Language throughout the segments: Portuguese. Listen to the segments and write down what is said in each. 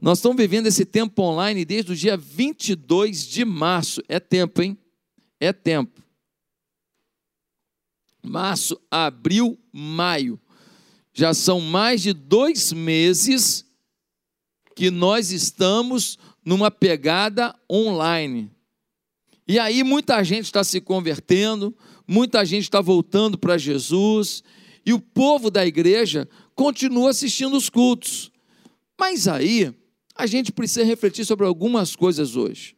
Nós estamos vivendo esse tempo online desde o dia 22 de março. É tempo, hein? É tempo. Março, abril, maio. Já são mais de dois meses que nós estamos numa pegada online. E aí muita gente está se convertendo, muita gente está voltando para Jesus, e o povo da igreja continua assistindo os cultos. Mas aí a gente precisa refletir sobre algumas coisas hoje.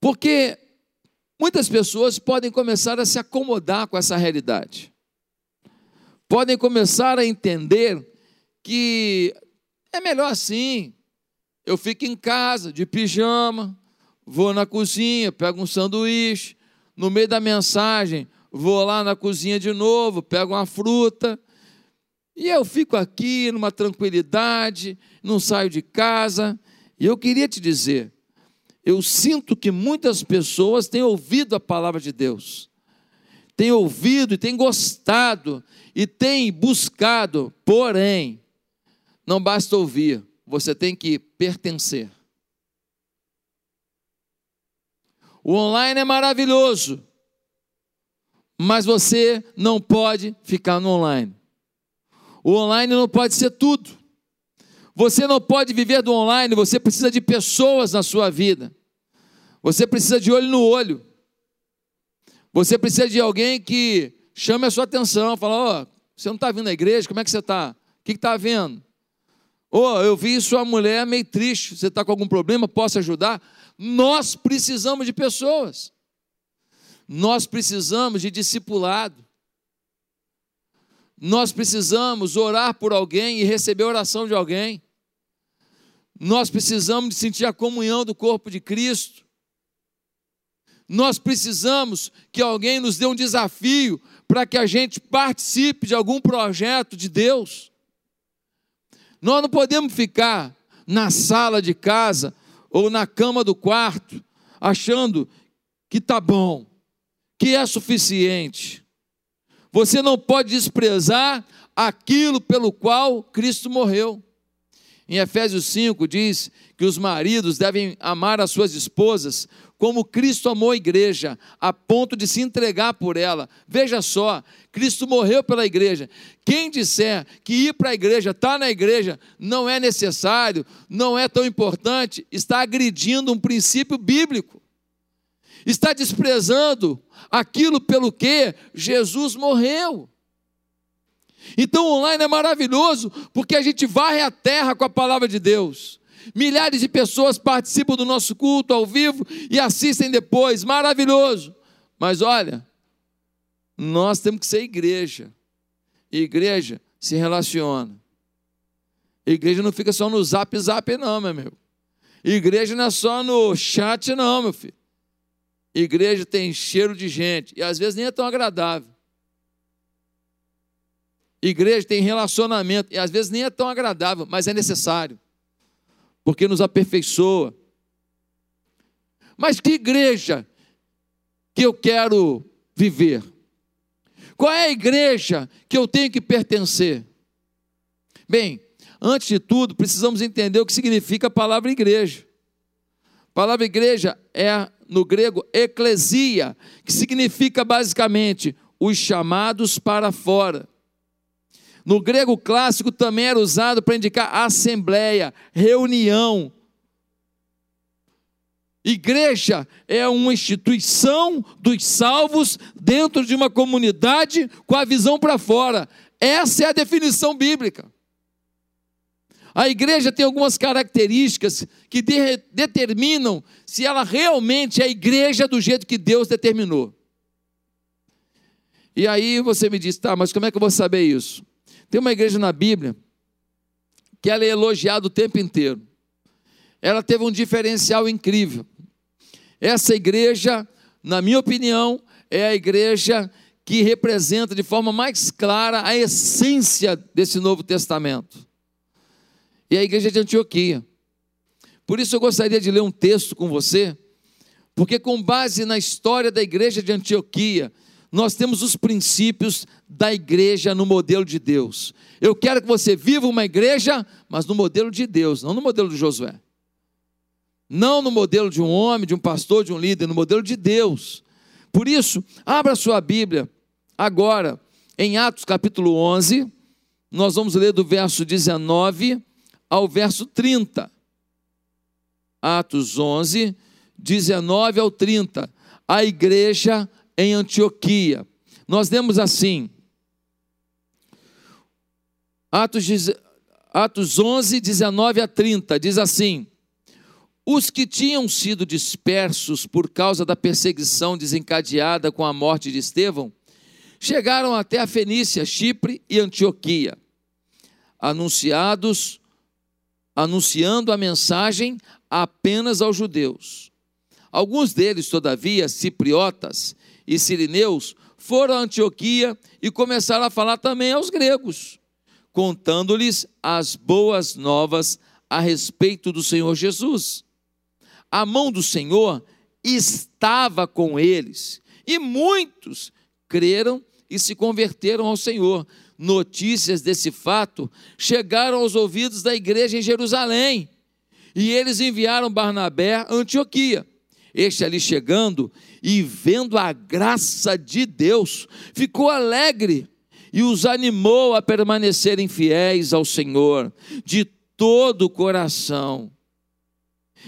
Porque muitas pessoas podem começar a se acomodar com essa realidade. Podem começar a entender que é melhor assim. Eu fico em casa, de pijama, vou na cozinha, pego um sanduíche, no meio da mensagem, vou lá na cozinha de novo, pego uma fruta, e eu fico aqui numa tranquilidade, não saio de casa. E eu queria te dizer, eu sinto que muitas pessoas têm ouvido a palavra de Deus, têm ouvido e têm gostado e têm buscado, porém, não basta ouvir, você tem que pertencer. O online é maravilhoso, mas você não pode ficar no online. O online não pode ser tudo. Você não pode viver do online, você precisa de pessoas na sua vida. Você precisa de olho no olho. Você precisa de alguém que chame a sua atenção, fala, ó, oh, você não está vindo à igreja, como é que você está? O que está vendo? Ô, oh, eu vi sua mulher meio triste, você está com algum problema, posso ajudar? Nós precisamos de pessoas. Nós precisamos de discipulado. Nós precisamos orar por alguém e receber a oração de alguém. Nós precisamos sentir a comunhão do corpo de Cristo. Nós precisamos que alguém nos dê um desafio para que a gente participe de algum projeto de Deus. Nós não podemos ficar na sala de casa ou na cama do quarto achando que está bom, que é suficiente. Você não pode desprezar aquilo pelo qual Cristo morreu. Em Efésios 5 diz que os maridos devem amar as suas esposas como Cristo amou a igreja, a ponto de se entregar por ela. Veja só, Cristo morreu pela igreja. Quem disser que ir para a igreja, estar tá na igreja, não é necessário, não é tão importante, está agredindo um princípio bíblico está desprezando aquilo pelo que Jesus morreu. Então, online é maravilhoso, porque a gente varre a terra com a palavra de Deus. Milhares de pessoas participam do nosso culto ao vivo e assistem depois, maravilhoso. Mas olha, nós temos que ser igreja. E igreja se relaciona. Igreja não fica só no zap zap, não, meu amigo. Igreja não é só no chat, não, meu filho. Igreja tem cheiro de gente e às vezes nem é tão agradável. Igreja tem relacionamento e às vezes nem é tão agradável, mas é necessário, porque nos aperfeiçoa. Mas que igreja que eu quero viver? Qual é a igreja que eu tenho que pertencer? Bem, antes de tudo, precisamos entender o que significa a palavra igreja. A palavra igreja é no grego eclesia, que significa basicamente os chamados para fora. No grego clássico também era usado para indicar assembleia, reunião. Igreja é uma instituição dos salvos dentro de uma comunidade com a visão para fora. Essa é a definição bíblica. A igreja tem algumas características que de, determinam se ela realmente é a igreja do jeito que Deus determinou. E aí você me diz, tá, mas como é que eu vou saber isso? Tem uma igreja na Bíblia que ela é elogiada o tempo inteiro. Ela teve um diferencial incrível. Essa igreja, na minha opinião, é a igreja que representa de forma mais clara a essência desse Novo Testamento e a igreja de Antioquia. Por isso eu gostaria de ler um texto com você, porque com base na história da igreja de Antioquia, nós temos os princípios da igreja no modelo de Deus. Eu quero que você viva uma igreja, mas no modelo de Deus, não no modelo de Josué. Não no modelo de um homem, de um pastor, de um líder, no modelo de Deus. Por isso, abra sua Bíblia agora em Atos capítulo 11, nós vamos ler do verso 19 ao verso 30. Atos 11, 19 ao 30. A igreja em Antioquia. Nós lemos assim, Atos, Atos 11, 19 a 30, diz assim: Os que tinham sido dispersos por causa da perseguição desencadeada com a morte de Estevão, chegaram até a Fenícia, Chipre e Antioquia, anunciados, anunciando a mensagem apenas aos judeus. Alguns deles, todavia, cipriotas e sirineus, foram a Antioquia e começaram a falar também aos gregos, contando-lhes as boas novas a respeito do Senhor Jesus. A mão do Senhor estava com eles, e muitos creram e se converteram ao Senhor. Notícias desse fato chegaram aos ouvidos da igreja em Jerusalém, e eles enviaram Barnabé a Antioquia. Este ali chegando e vendo a graça de Deus, ficou alegre e os animou a permanecerem fiéis ao Senhor de todo o coração.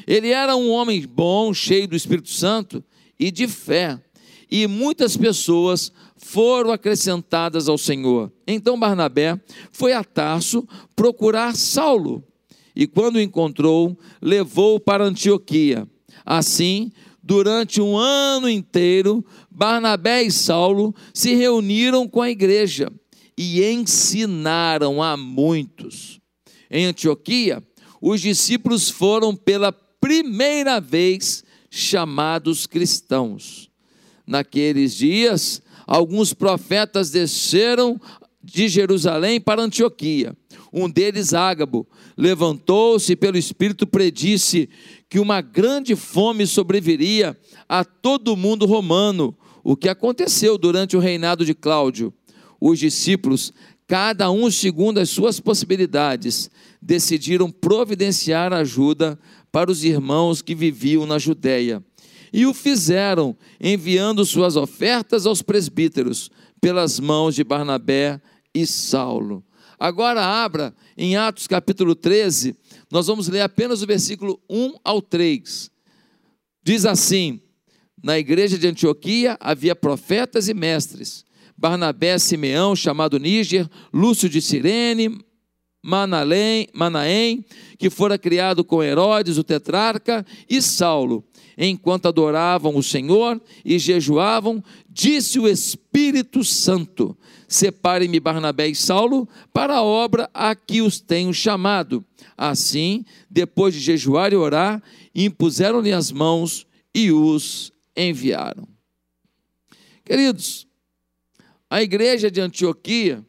Ele era um homem bom, cheio do Espírito Santo e de fé, e muitas pessoas foram acrescentadas ao Senhor. Então Barnabé foi a Tarso procurar Saulo, e quando o encontrou, levou-o para Antioquia. Assim, durante um ano inteiro, Barnabé e Saulo se reuniram com a igreja e ensinaram a muitos. Em Antioquia, os discípulos foram pela primeira vez chamados cristãos. Naqueles dias, alguns profetas desceram de Jerusalém para Antioquia. Um deles, Ágabo, levantou-se pelo Espírito predisse que uma grande fome sobreviria a todo o mundo romano, o que aconteceu durante o reinado de Cláudio. Os discípulos, cada um segundo as suas possibilidades, decidiram providenciar ajuda para os irmãos que viviam na Judéia. E o fizeram, enviando suas ofertas aos presbíteros, pelas mãos de Barnabé e Saulo. Agora abra em Atos capítulo 13, nós vamos ler apenas o versículo 1 ao 3. Diz assim: Na igreja de Antioquia havia profetas e mestres. Barnabé, Simeão, chamado Níger, Lúcio de Cirene, Manalém, Manaém, que fora criado com Herodes, o tetrarca, e Saulo. Enquanto adoravam o Senhor e jejuavam, disse o Espírito Santo: Separe-me Barnabé e Saulo para a obra a que os tenho chamado. Assim, depois de jejuar e orar, impuseram-lhe as mãos e os enviaram. Queridos, a igreja de Antioquia,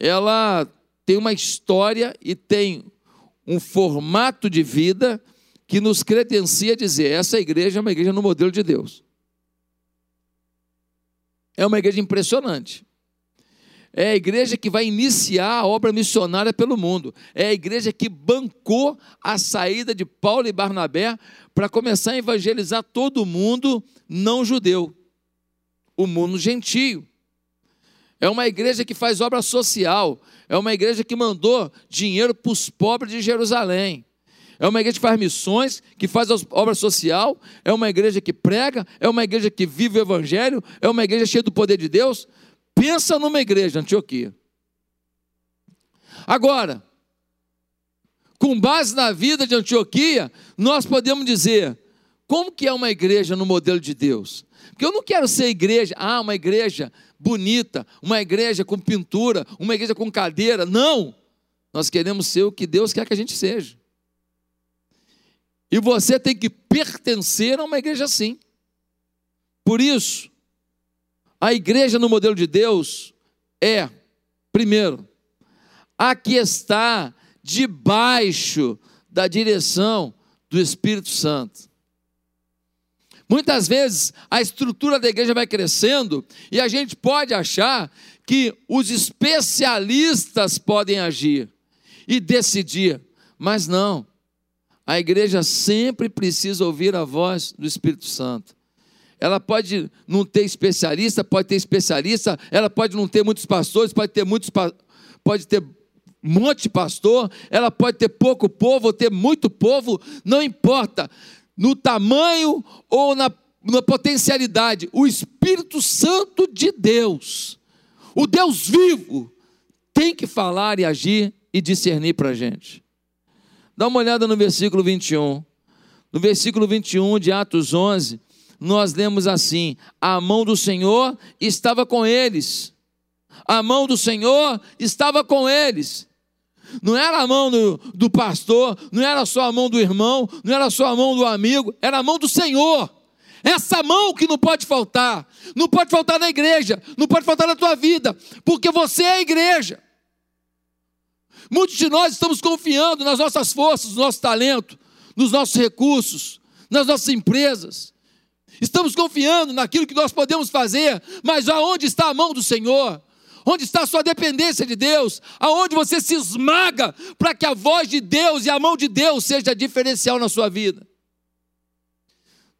ela tem uma história e tem um formato de vida que nos credencia dizer: essa igreja é uma igreja no modelo de Deus. É uma igreja impressionante. É a igreja que vai iniciar a obra missionária pelo mundo. É a igreja que bancou a saída de Paulo e Barnabé para começar a evangelizar todo mundo não judeu, o mundo gentio. É uma igreja que faz obra social. É uma igreja que mandou dinheiro para os pobres de Jerusalém. É uma igreja que faz missões, que faz obra social. É uma igreja que prega. É uma igreja que vive o evangelho. É uma igreja cheia do poder de Deus. Pensa numa igreja, Antioquia. Agora, com base na vida de Antioquia, nós podemos dizer como que é uma igreja no modelo de Deus. Porque eu não quero ser igreja, ah, uma igreja bonita, uma igreja com pintura, uma igreja com cadeira. Não! Nós queremos ser o que Deus quer que a gente seja. E você tem que pertencer a uma igreja assim. Por isso, a igreja no modelo de Deus é, primeiro, a que está debaixo da direção do Espírito Santo. Muitas vezes a estrutura da igreja vai crescendo e a gente pode achar que os especialistas podem agir e decidir, mas não. A igreja sempre precisa ouvir a voz do Espírito Santo. Ela pode não ter especialista, pode ter especialista, ela pode não ter muitos pastores, pode ter muitos pode ter um monte de pastor, ela pode ter pouco povo ou ter muito povo, não importa no tamanho ou na, na potencialidade, o Espírito Santo de Deus, o Deus vivo, tem que falar e agir e discernir para a gente. Dá uma olhada no versículo 21. No versículo 21 de Atos 11, nós lemos assim: A mão do Senhor estava com eles. A mão do Senhor estava com eles. Não era a mão do, do pastor, não era só a mão do irmão, não era só a mão do amigo, era a mão do Senhor. Essa mão que não pode faltar, não pode faltar na igreja, não pode faltar na tua vida, porque você é a igreja. Muitos de nós estamos confiando nas nossas forças, no nosso talento, nos nossos recursos, nas nossas empresas. Estamos confiando naquilo que nós podemos fazer, mas aonde está a mão do Senhor? onde está a sua dependência de Deus, aonde você se esmaga para que a voz de Deus e a mão de Deus seja diferencial na sua vida.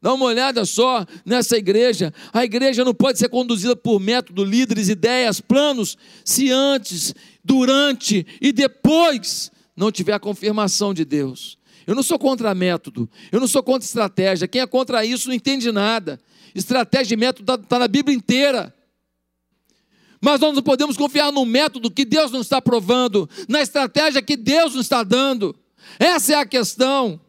Dá uma olhada só nessa igreja. A igreja não pode ser conduzida por método, líderes, ideias, planos, se antes, durante e depois não tiver a confirmação de Deus. Eu não sou contra método, eu não sou contra estratégia. Quem é contra isso não entende nada. Estratégia e método está tá na Bíblia inteira. Mas nós não podemos confiar no método que Deus não está provando, na estratégia que Deus não está dando. Essa é a questão.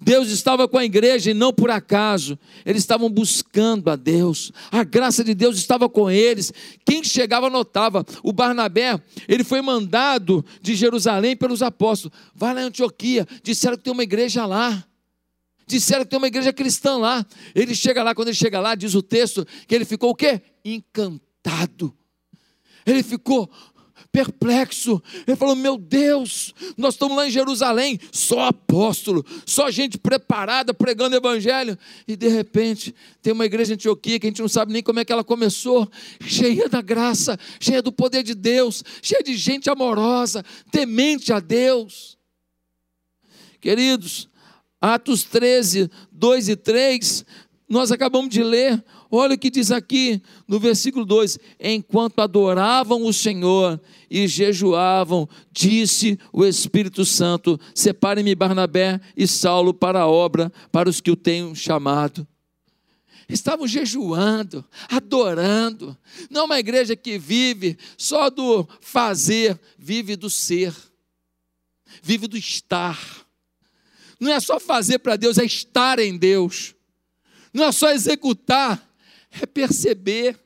Deus estava com a igreja e não por acaso, eles estavam buscando a Deus, a graça de Deus estava com eles. Quem chegava notava. O Barnabé, ele foi mandado de Jerusalém pelos apóstolos. Vai lá em Antioquia, disseram que tem uma igreja lá. Disseram que tem uma igreja cristã lá. Ele chega lá, quando ele chega lá, diz o texto que ele ficou o quê? Encantado. Ele ficou perplexo. Ele falou: Meu Deus, nós estamos lá em Jerusalém, só apóstolo, só gente preparada pregando evangelho. E de repente tem uma igreja em Antioquia que a gente não sabe nem como é que ela começou, cheia da graça, cheia do poder de Deus, cheia de gente amorosa, temente a Deus. Queridos, Atos 13, 2 e 3, nós acabamos de ler Olha o que diz aqui no versículo 2: Enquanto adoravam o Senhor e jejuavam, disse o Espírito Santo: Separe-me Barnabé e Saulo para a obra, para os que o tenham chamado. Estavam jejuando, adorando. Não é uma igreja que vive só do fazer, vive do ser, vive do estar. Não é só fazer para Deus, é estar em Deus. Não é só executar, é perceber.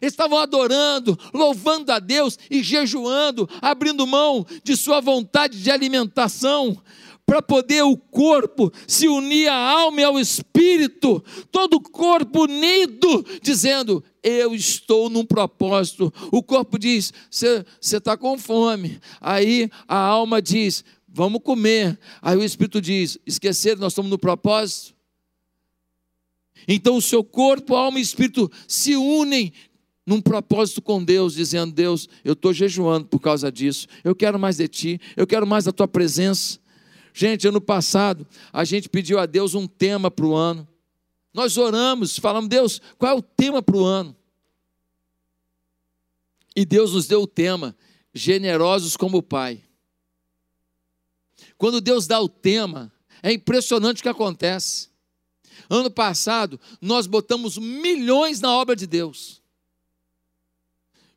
Estavam adorando, louvando a Deus e jejuando, abrindo mão de sua vontade de alimentação, para poder o corpo se unir à alma e ao espírito, todo o corpo unido, dizendo: Eu estou num propósito. O corpo diz: Você está com fome. Aí a alma diz: Vamos comer. Aí o espírito diz: Esquecer, nós estamos no propósito. Então o seu corpo, alma e espírito se unem num propósito com Deus, dizendo: Deus, eu estou jejuando por causa disso, eu quero mais de ti, eu quero mais da tua presença. Gente, ano passado, a gente pediu a Deus um tema para o ano. Nós oramos, falamos, Deus, qual é o tema para o ano? E Deus nos deu o tema: generosos como o Pai. Quando Deus dá o tema, é impressionante o que acontece. Ano passado, nós botamos milhões na obra de Deus.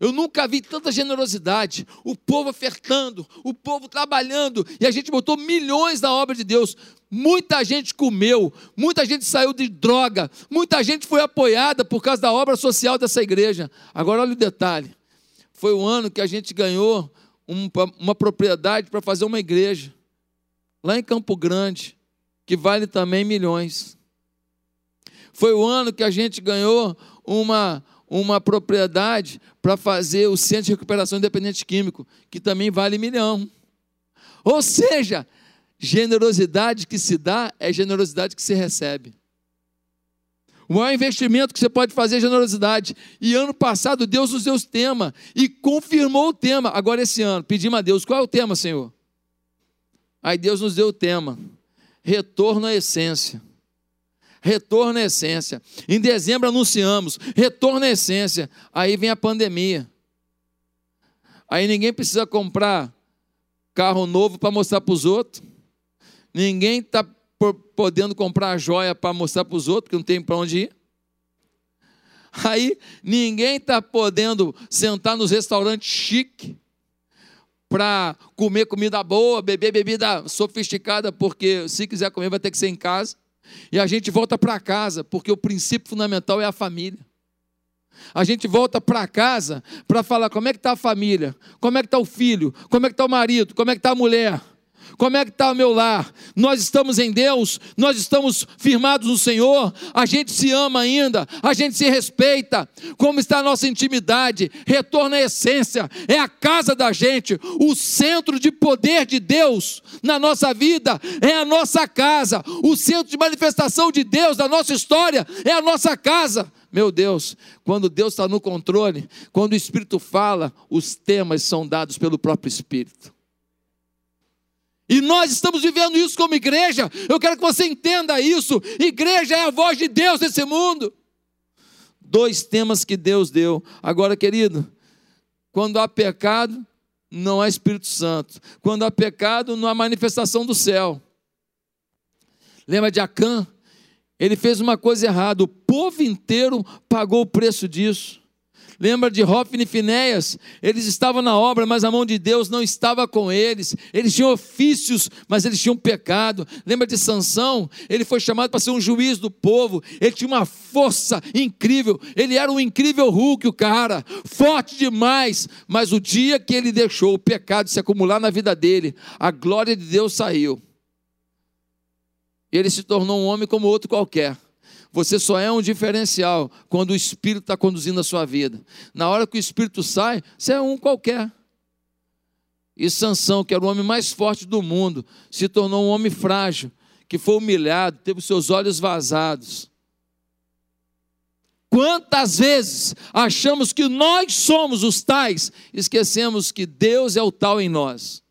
Eu nunca vi tanta generosidade, o povo ofertando, o povo trabalhando, e a gente botou milhões na obra de Deus. Muita gente comeu, muita gente saiu de droga, muita gente foi apoiada por causa da obra social dessa igreja. Agora, olha o detalhe: foi o ano que a gente ganhou uma propriedade para fazer uma igreja, lá em Campo Grande, que vale também milhões. Foi o ano que a gente ganhou uma, uma propriedade para fazer o Centro de Recuperação Independente Químico, que também vale milhão. Ou seja, generosidade que se dá é generosidade que se recebe. O maior investimento que você pode fazer é generosidade. E ano passado Deus nos deu o tema e confirmou o tema. Agora esse ano, pedimos a Deus, qual é o tema, Senhor? Aí Deus nos deu o tema: retorno à essência. Retorno à essência. Em dezembro anunciamos, retorno à essência. Aí vem a pandemia. Aí ninguém precisa comprar carro novo para mostrar para os outros. Ninguém está podendo comprar joia para mostrar para os outros, porque não tem para onde ir. Aí ninguém está podendo sentar nos restaurantes chique para comer comida boa, beber bebida sofisticada, porque se quiser comer vai ter que ser em casa. E a gente volta para casa, porque o princípio fundamental é a família. A gente volta para casa para falar como é que está a família, como é que está o filho, como é que está o marido, como é que está a mulher. Como é que está o meu lar? Nós estamos em Deus, nós estamos firmados no Senhor, a gente se ama ainda, a gente se respeita. Como está a nossa intimidade? Retorna à essência, é a casa da gente, o centro de poder de Deus na nossa vida é a nossa casa, o centro de manifestação de Deus na nossa história é a nossa casa. Meu Deus, quando Deus está no controle, quando o Espírito fala, os temas são dados pelo próprio Espírito. E nós estamos vivendo isso como igreja. Eu quero que você entenda isso. Igreja é a voz de Deus nesse mundo. Dois temas que Deus deu. Agora, querido, quando há pecado, não há Espírito Santo. Quando há pecado, não há manifestação do céu. Lembra de Acã? Ele fez uma coisa errada. O povo inteiro pagou o preço disso. Lembra de Hofni e Finéias? Eles estavam na obra, mas a mão de Deus não estava com eles. Eles tinham ofícios, mas eles tinham pecado. Lembra de Sansão? Ele foi chamado para ser um juiz do povo. Ele tinha uma força incrível. Ele era um incrível Hulk, o cara, forte demais. Mas o dia que ele deixou o pecado se acumular na vida dele, a glória de Deus saiu. Ele se tornou um homem como outro qualquer. Você só é um diferencial quando o Espírito está conduzindo a sua vida. Na hora que o Espírito sai, você é um qualquer. E Sansão, que era o homem mais forte do mundo, se tornou um homem frágil, que foi humilhado, teve seus olhos vazados. Quantas vezes achamos que nós somos os tais, esquecemos que Deus é o tal em nós.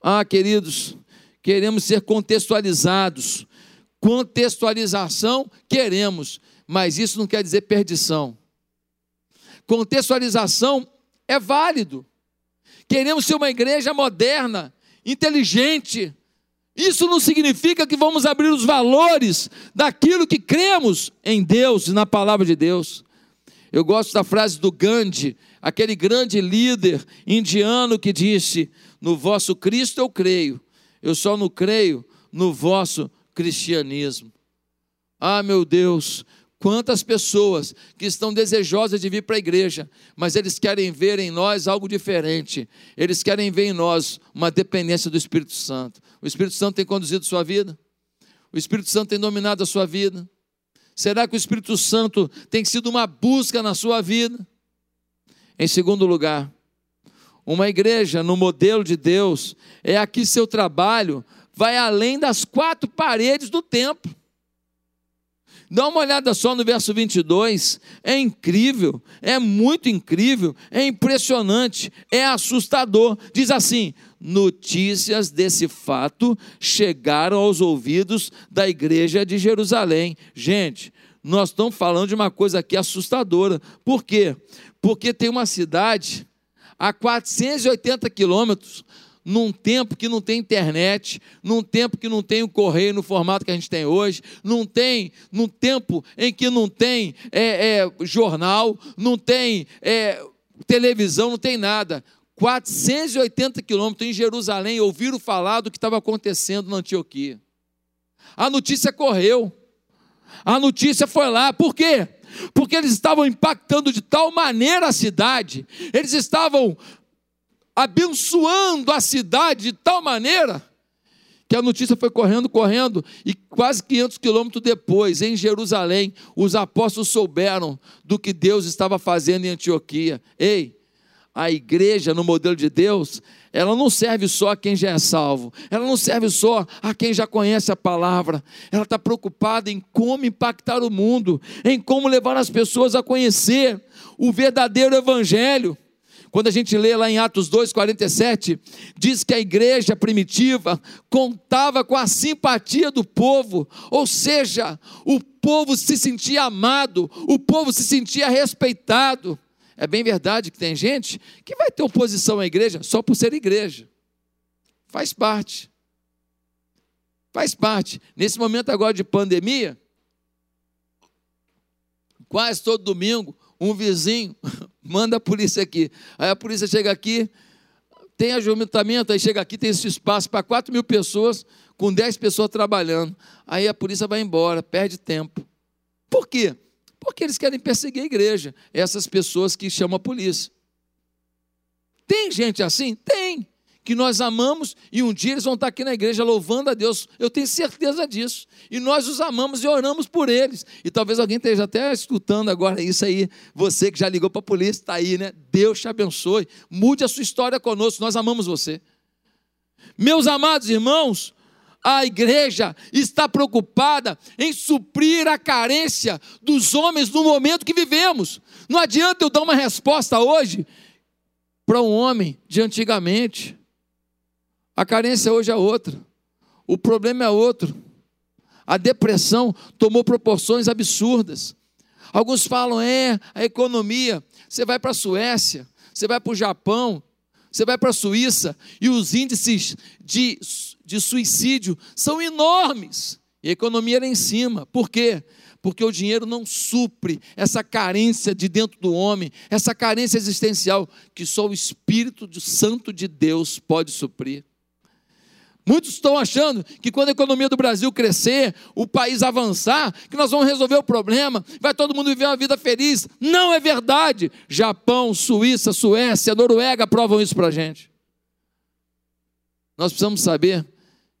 Ah, queridos, queremos ser contextualizados Contextualização queremos, mas isso não quer dizer perdição. Contextualização é válido. Queremos ser uma igreja moderna, inteligente. Isso não significa que vamos abrir os valores daquilo que cremos em Deus e na palavra de Deus. Eu gosto da frase do Gandhi, aquele grande líder indiano que disse: No vosso Cristo eu creio, eu só não creio no vosso cristianismo. Ah, meu Deus, quantas pessoas que estão desejosas de vir para a igreja, mas eles querem ver em nós algo diferente. Eles querem ver em nós uma dependência do Espírito Santo. O Espírito Santo tem conduzido sua vida? O Espírito Santo tem dominado a sua vida? Será que o Espírito Santo tem sido uma busca na sua vida? Em segundo lugar, uma igreja no modelo de Deus é aqui seu trabalho vai além das quatro paredes do templo. Dá uma olhada só no verso 22, é incrível, é muito incrível, é impressionante, é assustador. Diz assim: notícias desse fato chegaram aos ouvidos da igreja de Jerusalém. Gente, nós estamos falando de uma coisa aqui assustadora. Por quê? Porque tem uma cidade a 480 quilômetros num tempo que não tem internet, num tempo que não tem o correio no formato que a gente tem hoje, não tem, num tempo em que não tem é, é, jornal, não tem é, televisão, não tem nada. 480 quilômetros em Jerusalém ouviram falar do que estava acontecendo na Antioquia. A notícia correu. A notícia foi lá. Por quê? Porque eles estavam impactando de tal maneira a cidade, eles estavam abençoando a cidade de tal maneira que a notícia foi correndo, correndo, e quase 500 quilômetros depois, em Jerusalém, os apóstolos souberam do que Deus estava fazendo em Antioquia. Ei, a igreja no modelo de Deus, ela não serve só a quem já é salvo, ela não serve só a quem já conhece a palavra, ela está preocupada em como impactar o mundo, em como levar as pessoas a conhecer o verdadeiro Evangelho. Quando a gente lê lá em Atos 2,47, diz que a igreja primitiva contava com a simpatia do povo, ou seja, o povo se sentia amado, o povo se sentia respeitado. É bem verdade que tem gente que vai ter oposição à igreja só por ser igreja. Faz parte. Faz parte. Nesse momento agora de pandemia, quase todo domingo, um vizinho manda a polícia aqui. Aí a polícia chega aqui, tem ajuntamento, aí chega aqui, tem esse espaço para 4 mil pessoas, com 10 pessoas trabalhando. Aí a polícia vai embora, perde tempo. Por quê? Porque eles querem perseguir a igreja, essas pessoas que chamam a polícia. Tem gente assim? Tem. Que nós amamos e um dia eles vão estar aqui na igreja louvando a Deus. Eu tenho certeza disso. E nós os amamos e oramos por eles. E talvez alguém esteja até escutando agora isso aí. Você que já ligou para a polícia, está aí, né? Deus te abençoe. Mude a sua história conosco. Nós amamos você. Meus amados irmãos, a igreja está preocupada em suprir a carência dos homens no momento que vivemos. Não adianta eu dar uma resposta hoje para um homem de antigamente. A carência hoje é outra. O problema é outro. A depressão tomou proporções absurdas. Alguns falam, é, a economia. Você vai para a Suécia, você vai para o Japão, você vai para a Suíça e os índices de, de suicídio são enormes. E a economia era em cima. Por quê? Porque o dinheiro não supre essa carência de dentro do homem, essa carência existencial que só o Espírito Santo de Deus pode suprir. Muitos estão achando que quando a economia do Brasil crescer, o país avançar, que nós vamos resolver o problema, vai todo mundo viver uma vida feliz. Não é verdade. Japão, Suíça, Suécia, Noruega provam isso para a gente. Nós precisamos saber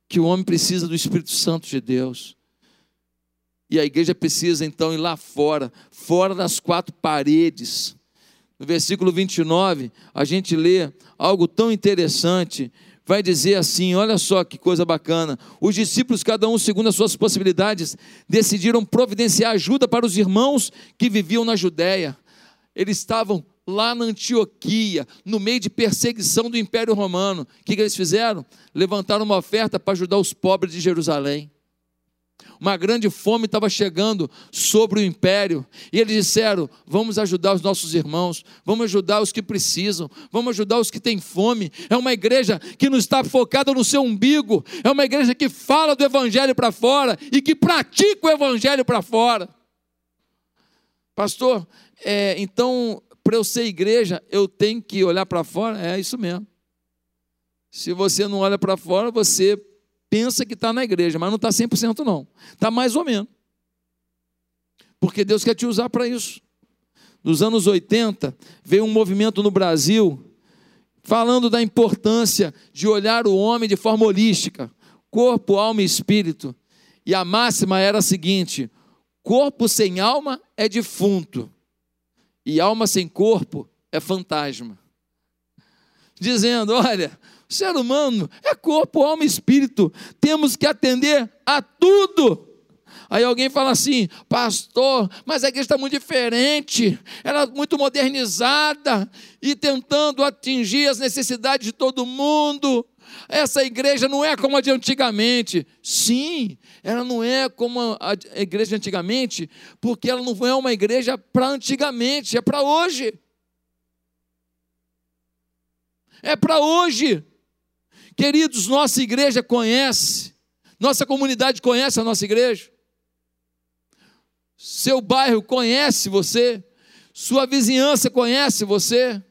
que o homem precisa do Espírito Santo de Deus. E a igreja precisa então ir lá fora, fora das quatro paredes. No versículo 29, a gente lê algo tão interessante vai dizer assim: olha só que coisa bacana. Os discípulos, cada um segundo as suas possibilidades, decidiram providenciar ajuda para os irmãos que viviam na Judéia. Eles estavam lá na Antioquia, no meio de perseguição do Império Romano. O que, que eles fizeram? Levantaram uma oferta para ajudar os pobres de Jerusalém uma grande fome estava chegando sobre o império, e eles disseram: vamos ajudar os nossos irmãos, vamos ajudar os que precisam, vamos ajudar os que têm fome. É uma igreja que não está focada no seu umbigo, é uma igreja que fala do evangelho para fora e que pratica o evangelho para fora. Pastor, é, então, para eu ser igreja, eu tenho que olhar para fora? É isso mesmo. Se você não olha para fora, você pensa que está na igreja, mas não está 100% não. Está mais ou menos. Porque Deus quer te usar para isso. Nos anos 80, veio um movimento no Brasil falando da importância de olhar o homem de forma holística, corpo, alma e espírito. E a máxima era a seguinte: corpo sem alma é defunto, e alma sem corpo é fantasma. Dizendo, olha, ser humano é corpo, alma e espírito. Temos que atender a tudo. Aí alguém fala assim, pastor, mas a igreja está muito diferente, ela é muito modernizada e tentando atingir as necessidades de todo mundo. Essa igreja não é como a de antigamente. Sim, ela não é como a igreja de antigamente, porque ela não é uma igreja para antigamente, é para hoje. É para hoje. Queridos, nossa igreja conhece, nossa comunidade conhece a nossa igreja, seu bairro conhece você, sua vizinhança conhece você.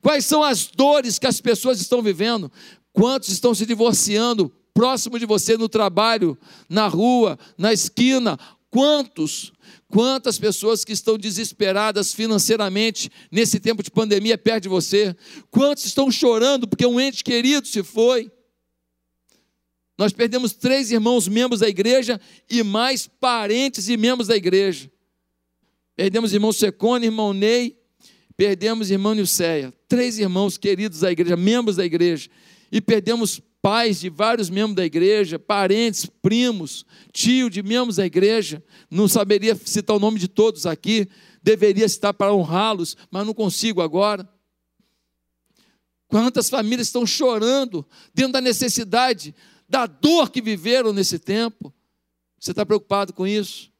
Quais são as dores que as pessoas estão vivendo? Quantos estão se divorciando próximo de você no trabalho, na rua, na esquina? Quantos Quantas pessoas que estão desesperadas financeiramente nesse tempo de pandemia perto de você? Quantos estão chorando porque um ente querido se foi? Nós perdemos três irmãos membros da igreja e mais parentes e membros da igreja. Perdemos irmão Secone, irmão Ney, perdemos irmã Nilceia, três irmãos queridos da igreja, membros da igreja, e perdemos pais de vários membros da igreja, parentes, primos, tio de membros da igreja, não saberia citar o nome de todos aqui, deveria citar para honrá-los, mas não consigo agora. Quantas famílias estão chorando dentro da necessidade, da dor que viveram nesse tempo? Você está preocupado com isso?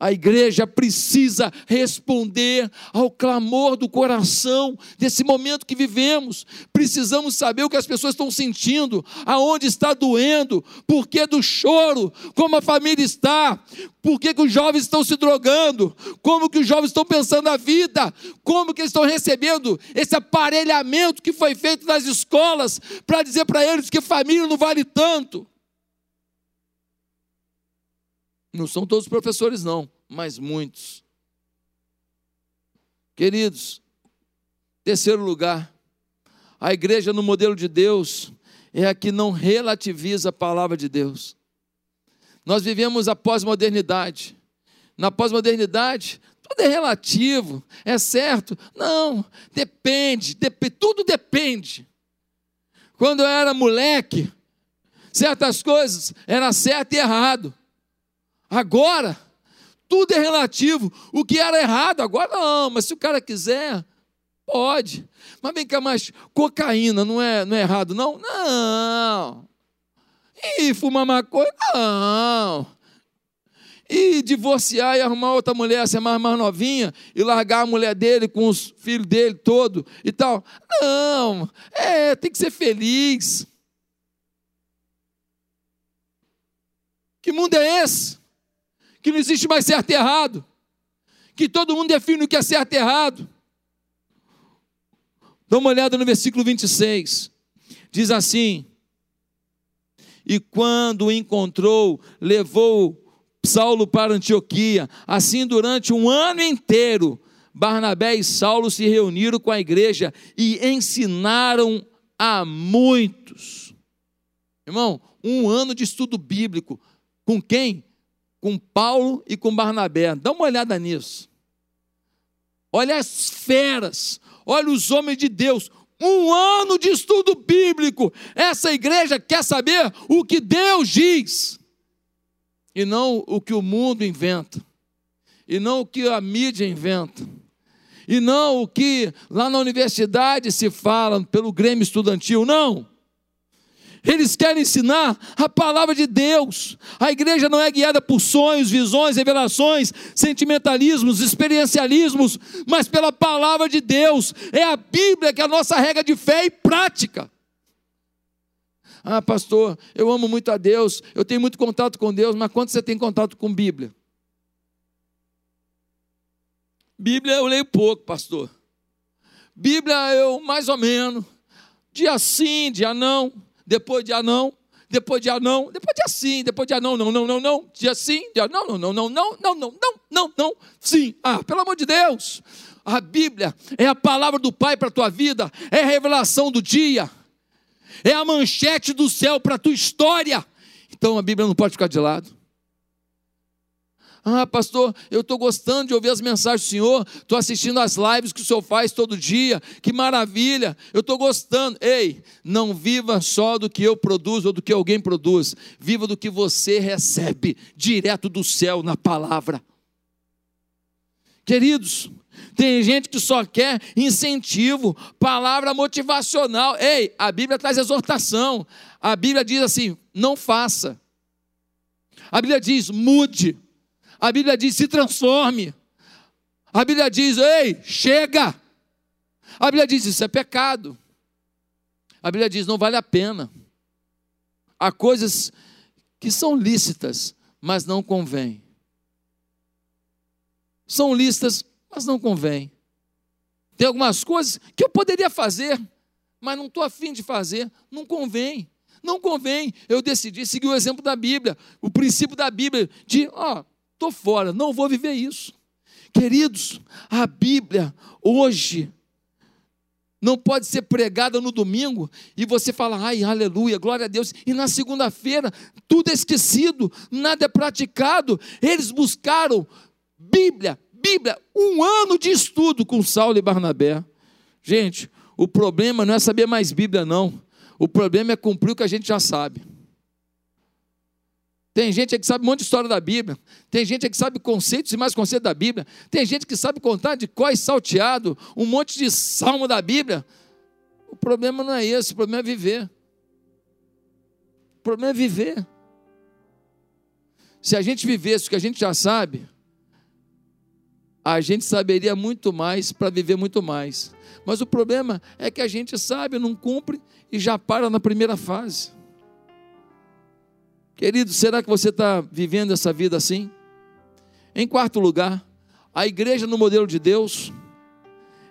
A igreja precisa responder ao clamor do coração desse momento que vivemos. Precisamos saber o que as pessoas estão sentindo, aonde está doendo, por que do choro, como a família está, por que, que os jovens estão se drogando, como que os jovens estão pensando a vida, como que eles estão recebendo esse aparelhamento que foi feito nas escolas para dizer para eles que família não vale tanto. Não são todos os professores, não, mas muitos. Queridos, terceiro lugar, a igreja no modelo de Deus é a que não relativiza a palavra de Deus. Nós vivemos a pós-modernidade. Na pós-modernidade, tudo é relativo, é certo? Não, depende, dep tudo depende. Quando eu era moleque, certas coisas eram certo e errado. Agora, tudo é relativo. O que era errado, agora não, mas se o cara quiser, pode. Mas vem cá, mais cocaína não é, não é errado, não? Não. E fumar maconha? Não. E divorciar e arrumar outra mulher, ser mais, mais novinha, e largar a mulher dele com os filhos dele todo e tal? Não. É, tem que ser feliz. Que mundo é esse? Que não existe mais certo e errado, que todo mundo define o que é certo e errado. Dá uma olhada no versículo 26. Diz assim: E quando o encontrou, levou Saulo para Antioquia. Assim, durante um ano inteiro, Barnabé e Saulo se reuniram com a igreja e ensinaram a muitos. Irmão, um ano de estudo bíblico. Com quem? Com Paulo e com Barnabé. Dá uma olhada nisso. Olha as feras, olha os homens de Deus. Um ano de estudo bíblico. Essa igreja quer saber o que Deus diz e não o que o mundo inventa, e não o que a mídia inventa, e não o que lá na universidade se fala pelo Grêmio Estudantil. Não. Eles querem ensinar a palavra de Deus. A igreja não é guiada por sonhos, visões, revelações, sentimentalismos, experiencialismos, mas pela palavra de Deus. É a Bíblia que é a nossa regra de fé e prática. Ah, pastor, eu amo muito a Deus, eu tenho muito contato com Deus, mas quanto você tem contato com Bíblia? Bíblia eu leio pouco, pastor. Bíblia eu mais ou menos. Dia sim, dia não depois de anão, depois de anão, depois de assim, depois de anão, não, não, não, não, de assim, de não, não, não, não, não, não, não, não, não, não, sim, ah, pelo amor de Deus, a Bíblia é a palavra do Pai para a tua vida, é a revelação do dia, é a manchete do céu para a tua história, então a Bíblia não pode ficar de lado. Ah, pastor, eu estou gostando de ouvir as mensagens do Senhor, estou assistindo as lives que o Senhor faz todo dia, que maravilha, eu estou gostando. Ei, não viva só do que eu produzo ou do que alguém produz, viva do que você recebe direto do céu na palavra. Queridos, tem gente que só quer incentivo, palavra motivacional. Ei, a Bíblia traz exortação. A Bíblia diz assim: não faça. A Bíblia diz: mude. A Bíblia diz: se transforme. A Bíblia diz: ei, chega. A Bíblia diz: isso é pecado. A Bíblia diz: não vale a pena. Há coisas que são lícitas, mas não convém. São lícitas, mas não convém. Tem algumas coisas que eu poderia fazer, mas não estou afim de fazer, não convém. Não convém. Eu decidi seguir o exemplo da Bíblia, o princípio da Bíblia, de, ó, estou fora, não vou viver isso. Queridos, a Bíblia hoje não pode ser pregada no domingo e você fala, ai, aleluia, glória a Deus, e na segunda-feira tudo é esquecido, nada é praticado. Eles buscaram Bíblia, Bíblia, um ano de estudo com Saulo e Barnabé. Gente, o problema não é saber mais Bíblia, não. O problema é cumprir o que a gente já sabe. Tem gente que sabe um monte de história da Bíblia. Tem gente que sabe conceitos e mais conceitos da Bíblia. Tem gente que sabe contar de cós salteado, um monte de salmo da Bíblia. O problema não é esse, o problema é viver. O problema é viver. Se a gente vivesse o que a gente já sabe, a gente saberia muito mais para viver muito mais. Mas o problema é que a gente sabe, não cumpre e já para na primeira fase. Querido, será que você está vivendo essa vida assim? Em quarto lugar, a igreja no modelo de Deus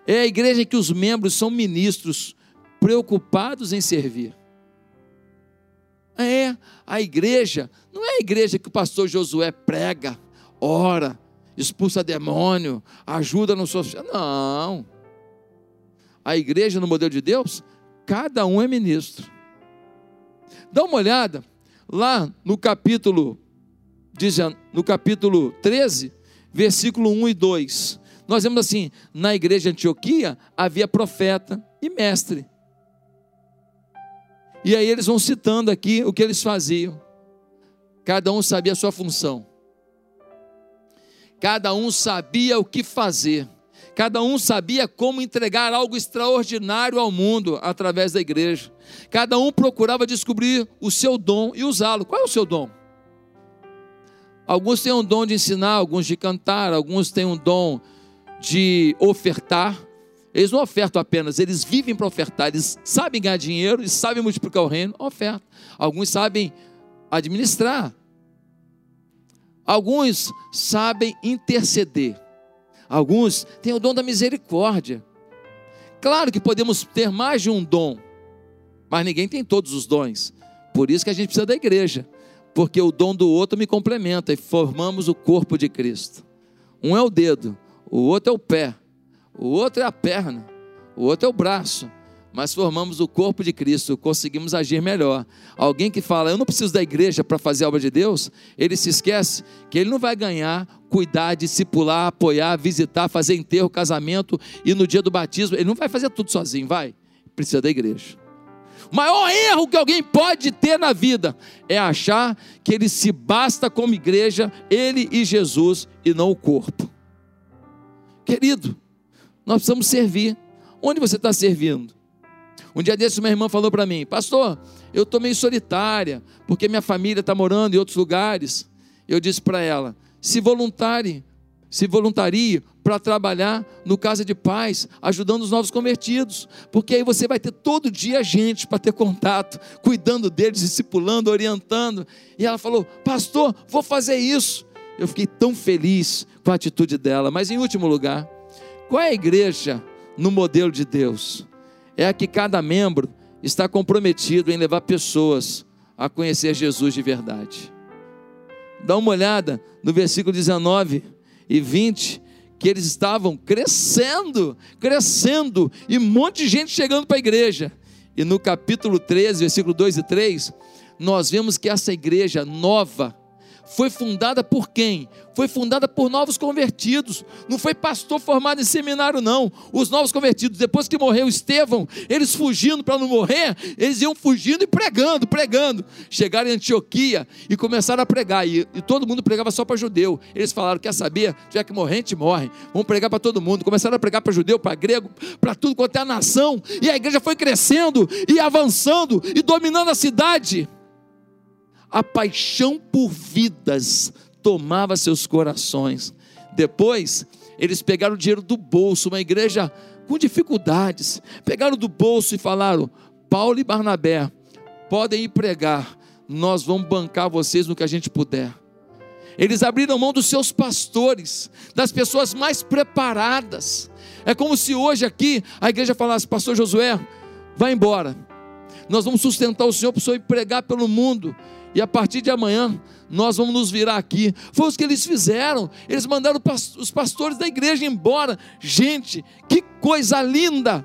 é a igreja em que os membros são ministros preocupados em servir. É, a igreja não é a igreja que o pastor Josué prega, ora, expulsa demônio, ajuda no social. Não. A igreja no modelo de Deus, cada um é ministro. Dá uma olhada lá no capítulo, no capítulo 13, versículo 1 e 2. Nós vemos assim: na igreja de Antioquia havia profeta e mestre. E aí eles vão citando aqui o que eles faziam. Cada um sabia a sua função. Cada um sabia o que fazer. Cada um sabia como entregar algo extraordinário ao mundo através da igreja. Cada um procurava descobrir o seu dom e usá-lo. Qual é o seu dom? Alguns têm um dom de ensinar, alguns de cantar, alguns têm um dom de ofertar. Eles não ofertam apenas, eles vivem para ofertar. Eles sabem ganhar dinheiro, eles sabem multiplicar o reino, oferta. Alguns sabem administrar. Alguns sabem interceder. Alguns têm o dom da misericórdia. Claro que podemos ter mais de um dom, mas ninguém tem todos os dons. Por isso que a gente precisa da igreja, porque o dom do outro me complementa e formamos o corpo de Cristo. Um é o dedo, o outro é o pé, o outro é a perna, o outro é o braço, mas formamos o corpo de Cristo, conseguimos agir melhor. Alguém que fala, eu não preciso da igreja para fazer a obra de Deus, ele se esquece que ele não vai ganhar, cuidar, discipular, apoiar, visitar, fazer enterro, casamento e no dia do batismo, ele não vai fazer tudo sozinho, vai. Precisa da igreja. O maior erro que alguém pode ter na vida é achar que ele se basta como igreja, ele e Jesus, e não o corpo. Querido, nós precisamos servir. Onde você está servindo? Um dia desse, uma irmã falou para mim: Pastor, eu estou meio solitária, porque minha família está morando em outros lugares. Eu disse para ela: se voluntárie, se voluntarie para trabalhar no Casa de Paz, ajudando os novos convertidos, porque aí você vai ter todo dia gente para ter contato, cuidando deles, discipulando, orientando. E ela falou: Pastor, vou fazer isso. Eu fiquei tão feliz com a atitude dela. Mas em último lugar, qual é a igreja no modelo de Deus? é a que cada membro está comprometido em levar pessoas a conhecer Jesus de verdade. Dá uma olhada no versículo 19 e 20, que eles estavam crescendo, crescendo, e um monte de gente chegando para a igreja. E no capítulo 13, versículo 2 e 3, nós vemos que essa igreja nova, foi fundada por quem? Foi fundada por novos convertidos. Não foi pastor formado em seminário, não. Os novos convertidos, depois que morreu Estevão, eles fugindo para não morrer, eles iam fugindo e pregando, pregando. Chegaram em Antioquia e começaram a pregar. E, e todo mundo pregava só para judeu. Eles falaram: quer saber? Já que morrer, a gente morre. Vamos pregar para todo mundo. Começaram a pregar para judeu, para grego, para tudo quanto é a nação. E a igreja foi crescendo e avançando e dominando a cidade a paixão por vidas tomava seus corações. Depois, eles pegaram o dinheiro do bolso, uma igreja com dificuldades, pegaram do bolso e falaram: Paulo e Barnabé, podem ir pregar, nós vamos bancar vocês no que a gente puder. Eles abriram mão dos seus pastores, das pessoas mais preparadas. É como se hoje aqui a igreja falasse: Pastor Josué, vai embora. Nós vamos sustentar o Senhor para o Senhor ir pregar pelo mundo e a partir de amanhã nós vamos nos virar aqui. Foi o que eles fizeram. Eles mandaram os pastores da igreja embora. Gente, que coisa linda!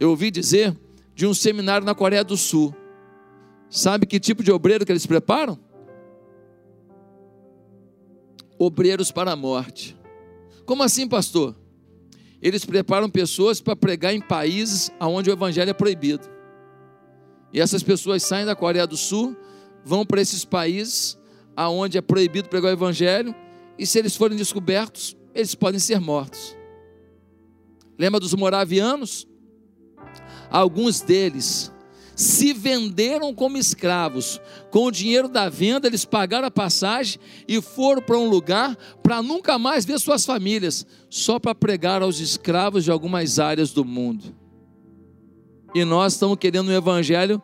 Eu ouvi dizer de um seminário na Coreia do Sul. Sabe que tipo de obreiro que eles preparam? Obreiros para a morte. Como assim, pastor? Eles preparam pessoas para pregar em países onde o evangelho é proibido. E essas pessoas saem da Coreia do Sul, vão para esses países aonde é proibido pregar o evangelho, e se eles forem descobertos, eles podem ser mortos. Lembra dos moravianos? Alguns deles se venderam como escravos. Com o dinheiro da venda, eles pagaram a passagem e foram para um lugar para nunca mais ver suas famílias, só para pregar aos escravos de algumas áreas do mundo. E nós estamos querendo um evangelho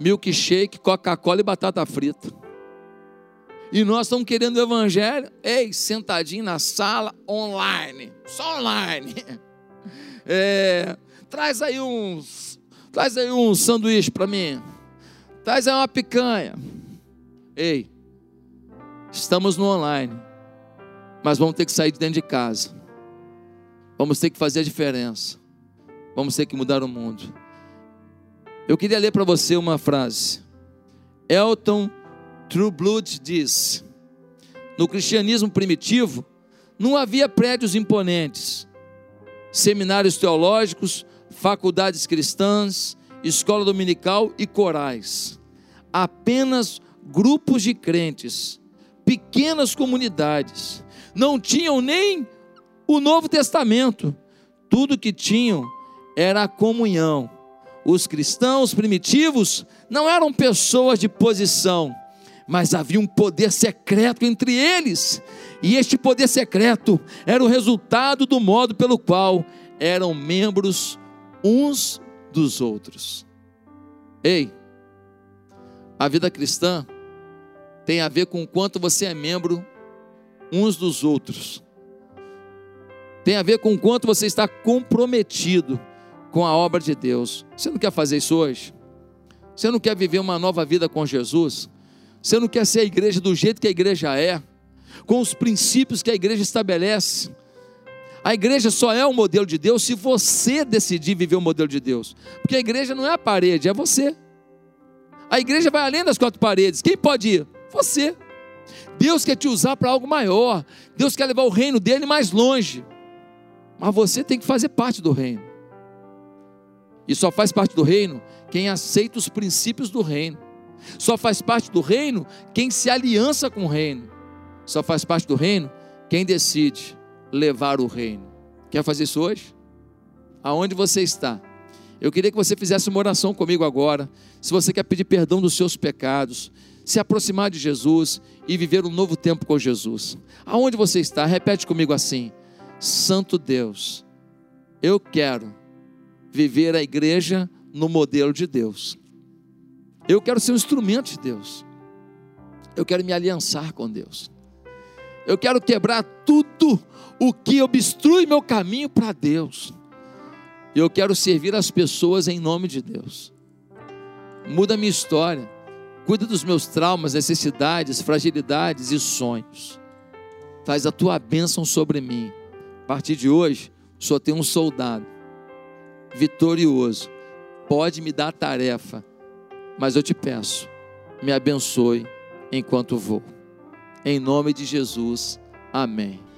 milkshake, Coca-Cola e batata frita. E nós estamos querendo o evangelho, ei, sentadinho na sala, online, só online. É, traz aí uns Traz aí um sanduíche para mim. Traz aí uma picanha. Ei, estamos no online, mas vamos ter que sair de dentro de casa. Vamos ter que fazer a diferença. Vamos ter que mudar o mundo. Eu queria ler para você uma frase. Elton Trueblood diz: No cristianismo primitivo, não havia prédios imponentes, seminários teológicos faculdades cristãs, escola dominical e corais. Apenas grupos de crentes, pequenas comunidades. Não tinham nem o Novo Testamento. Tudo que tinham era a comunhão. Os cristãos primitivos não eram pessoas de posição, mas havia um poder secreto entre eles. E este poder secreto era o resultado do modo pelo qual eram membros uns dos outros. Ei, a vida cristã tem a ver com o quanto você é membro uns dos outros. Tem a ver com o quanto você está comprometido com a obra de Deus. Você não quer fazer isso hoje? Você não quer viver uma nova vida com Jesus? Você não quer ser a igreja do jeito que a igreja é? Com os princípios que a igreja estabelece? A igreja só é o modelo de Deus se você decidir viver o modelo de Deus. Porque a igreja não é a parede, é você. A igreja vai além das quatro paredes. Quem pode ir? Você. Deus quer te usar para algo maior. Deus quer levar o reino dele mais longe. Mas você tem que fazer parte do reino. E só faz parte do reino quem aceita os princípios do reino. Só faz parte do reino quem se aliança com o reino. Só faz parte do reino quem decide levar o reino. Quer fazer isso hoje? Aonde você está? Eu queria que você fizesse uma oração comigo agora. Se você quer pedir perdão dos seus pecados, se aproximar de Jesus e viver um novo tempo com Jesus. Aonde você está? Repete comigo assim: Santo Deus, eu quero viver a igreja no modelo de Deus. Eu quero ser um instrumento de Deus. Eu quero me aliançar com Deus. Eu quero quebrar tudo o que obstrui meu caminho para Deus. Eu quero servir as pessoas em nome de Deus. Muda a minha história. Cuida dos meus traumas, necessidades, fragilidades e sonhos. Faz a tua bênção sobre mim. A partir de hoje, só tem um soldado vitorioso. Pode me dar tarefa, mas eu te peço, me abençoe enquanto vou. Em nome de Jesus, amém.